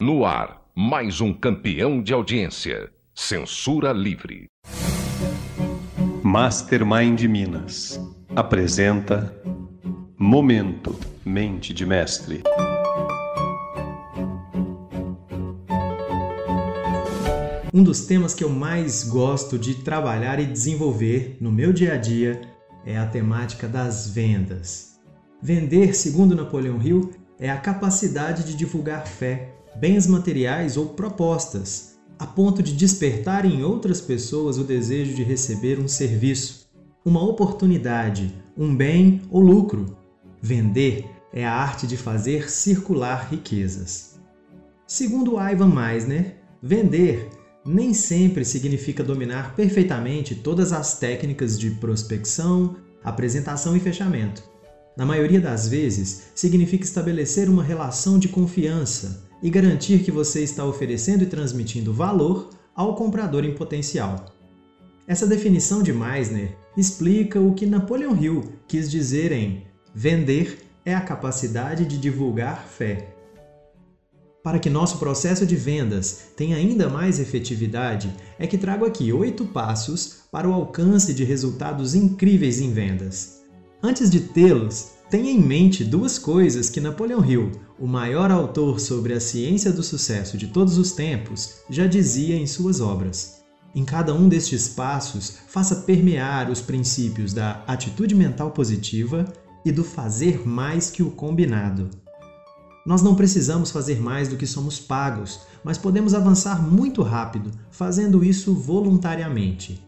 No ar, mais um campeão de audiência. Censura livre. Mastermind Minas apresenta Momento Mente de Mestre. Um dos temas que eu mais gosto de trabalhar e desenvolver no meu dia a dia é a temática das vendas. Vender, segundo Napoleão Hill, é a capacidade de divulgar fé, bens materiais ou propostas, a ponto de despertar em outras pessoas o desejo de receber um serviço, uma oportunidade, um bem ou lucro. Vender é a arte de fazer circular riquezas. Segundo Ivan Meisner, vender nem sempre significa dominar perfeitamente todas as técnicas de prospecção, apresentação e fechamento. Na maioria das vezes, significa estabelecer uma relação de confiança e garantir que você está oferecendo e transmitindo valor ao comprador em potencial. Essa definição de Meisner explica o que Napoleon Hill quis dizer em vender é a capacidade de divulgar fé. Para que nosso processo de vendas tenha ainda mais efetividade, é que trago aqui oito passos para o alcance de resultados incríveis em vendas. Antes de tê-los, tenha em mente duas coisas que Napoleon Hill, o maior autor sobre a ciência do sucesso de todos os tempos, já dizia em suas obras. Em cada um destes passos, faça permear os princípios da atitude mental positiva e do fazer mais que o combinado. Nós não precisamos fazer mais do que somos pagos, mas podemos avançar muito rápido, fazendo isso voluntariamente.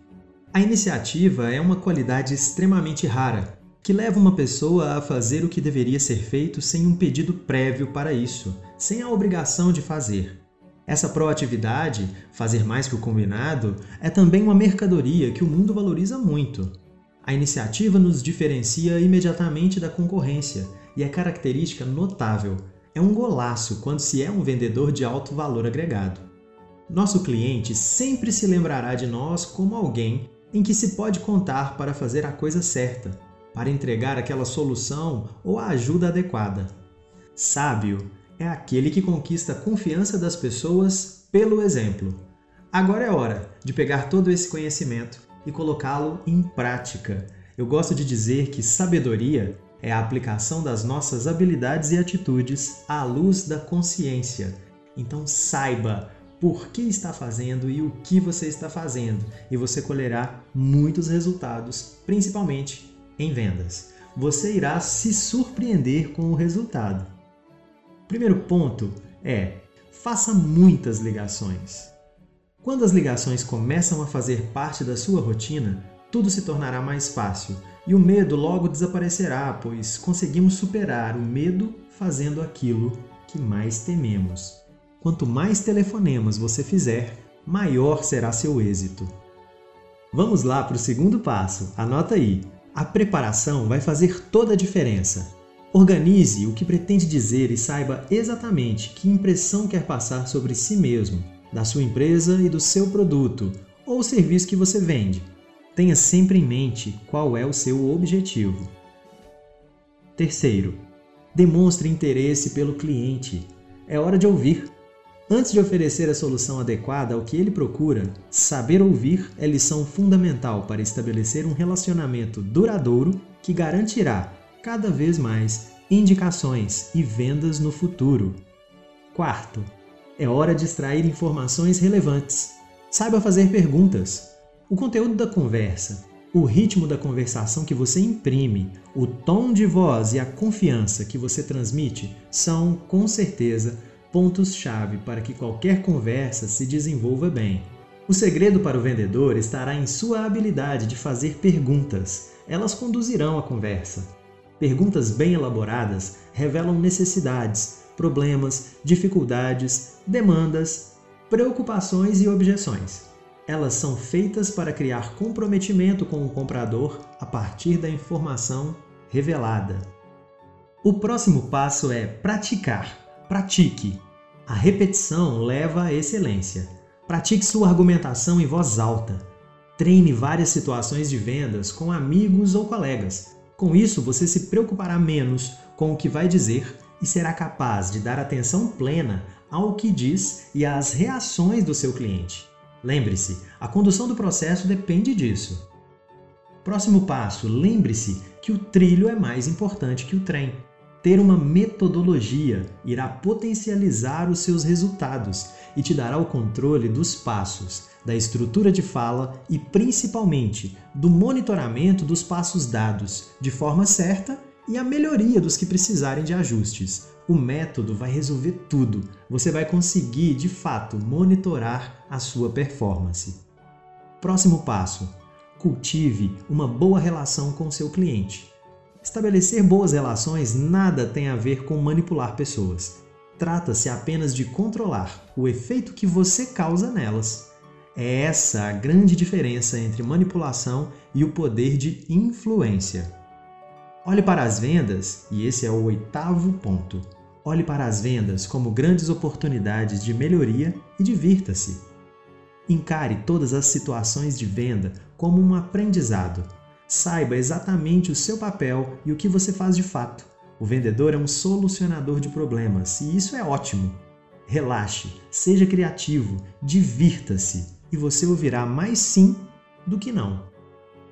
A iniciativa é uma qualidade extremamente rara que leva uma pessoa a fazer o que deveria ser feito sem um pedido prévio para isso, sem a obrigação de fazer. Essa proatividade, fazer mais que o combinado, é também uma mercadoria que o mundo valoriza muito. A iniciativa nos diferencia imediatamente da concorrência e é característica notável. É um golaço quando se é um vendedor de alto valor agregado. Nosso cliente sempre se lembrará de nós como alguém em que se pode contar para fazer a coisa certa para entregar aquela solução ou a ajuda adequada. Sábio é aquele que conquista a confiança das pessoas pelo exemplo. Agora é hora de pegar todo esse conhecimento e colocá-lo em prática. Eu gosto de dizer que sabedoria é a aplicação das nossas habilidades e atitudes à luz da consciência. Então saiba por que está fazendo e o que você está fazendo, e você colherá muitos resultados, principalmente em vendas. Você irá se surpreender com o resultado. Primeiro ponto é: faça muitas ligações. Quando as ligações começam a fazer parte da sua rotina, tudo se tornará mais fácil e o medo logo desaparecerá, pois conseguimos superar o medo fazendo aquilo que mais tememos. Quanto mais telefonemas você fizer, maior será seu êxito. Vamos lá para o segundo passo, anota aí. A preparação vai fazer toda a diferença. Organize o que pretende dizer e saiba exatamente que impressão quer passar sobre si mesmo, da sua empresa e do seu produto ou serviço que você vende. Tenha sempre em mente qual é o seu objetivo. Terceiro, demonstre interesse pelo cliente. É hora de ouvir. Antes de oferecer a solução adequada ao que ele procura, saber ouvir é lição fundamental para estabelecer um relacionamento duradouro que garantirá, cada vez mais, indicações e vendas no futuro. Quarto, é hora de extrair informações relevantes. Saiba fazer perguntas. O conteúdo da conversa, o ritmo da conversação que você imprime, o tom de voz e a confiança que você transmite são, com certeza, pontos-chave para que qualquer conversa se desenvolva bem. O segredo para o vendedor estará em sua habilidade de fazer perguntas. Elas conduzirão a conversa. Perguntas bem elaboradas revelam necessidades, problemas, dificuldades, demandas, preocupações e objeções. Elas são feitas para criar comprometimento com o comprador a partir da informação revelada. O próximo passo é praticar. Pratique. A repetição leva à excelência. Pratique sua argumentação em voz alta. Treine várias situações de vendas com amigos ou colegas. Com isso, você se preocupará menos com o que vai dizer e será capaz de dar atenção plena ao que diz e às reações do seu cliente. Lembre-se, a condução do processo depende disso. Próximo passo: lembre-se que o trilho é mais importante que o trem. Ter uma metodologia irá potencializar os seus resultados e te dará o controle dos passos, da estrutura de fala e principalmente do monitoramento dos passos dados de forma certa e a melhoria dos que precisarem de ajustes. O método vai resolver tudo. Você vai conseguir, de fato, monitorar a sua performance. Próximo passo: cultive uma boa relação com seu cliente. Estabelecer boas relações nada tem a ver com manipular pessoas. Trata-se apenas de controlar o efeito que você causa nelas. É essa a grande diferença entre manipulação e o poder de influência. Olhe para as vendas, e esse é o oitavo ponto. Olhe para as vendas como grandes oportunidades de melhoria e divirta-se. Encare todas as situações de venda como um aprendizado Saiba exatamente o seu papel e o que você faz de fato. O vendedor é um solucionador de problemas e isso é ótimo. Relaxe, seja criativo, divirta-se e você ouvirá mais sim do que não.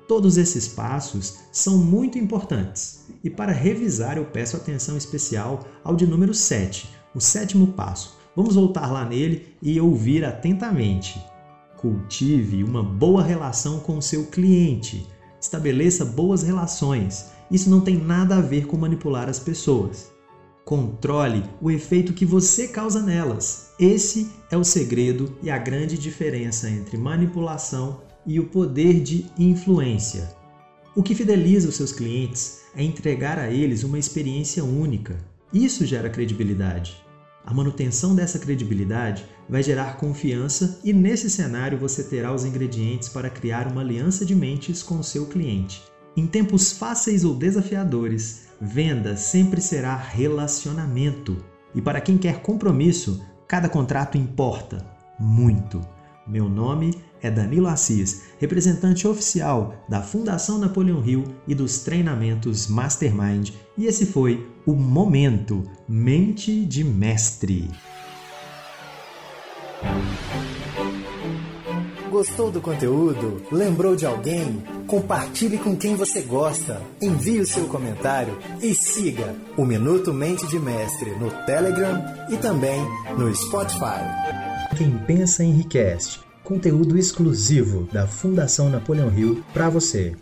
Todos esses passos são muito importantes e para revisar eu peço atenção especial ao de número 7, o sétimo passo. Vamos voltar lá nele e ouvir atentamente. Cultive uma boa relação com o seu cliente Estabeleça boas relações. Isso não tem nada a ver com manipular as pessoas. Controle o efeito que você causa nelas. Esse é o segredo e a grande diferença entre manipulação e o poder de influência. O que fideliza os seus clientes é entregar a eles uma experiência única. Isso gera credibilidade. A manutenção dessa credibilidade vai gerar confiança e nesse cenário você terá os ingredientes para criar uma aliança de mentes com o seu cliente. Em tempos fáceis ou desafiadores, venda sempre será relacionamento. E para quem quer compromisso, cada contrato importa muito. Meu nome é Danilo Assis, representante oficial da Fundação Napoleão Hill e dos treinamentos Mastermind, e esse foi o Momento Mente de Mestre. Gostou do conteúdo? Lembrou de alguém? Compartilhe com quem você gosta. Envie o seu comentário e siga o Minuto Mente de Mestre no Telegram e também no Spotify. Quem pensa enriquece. Conteúdo exclusivo da Fundação Napoleão Hill para você.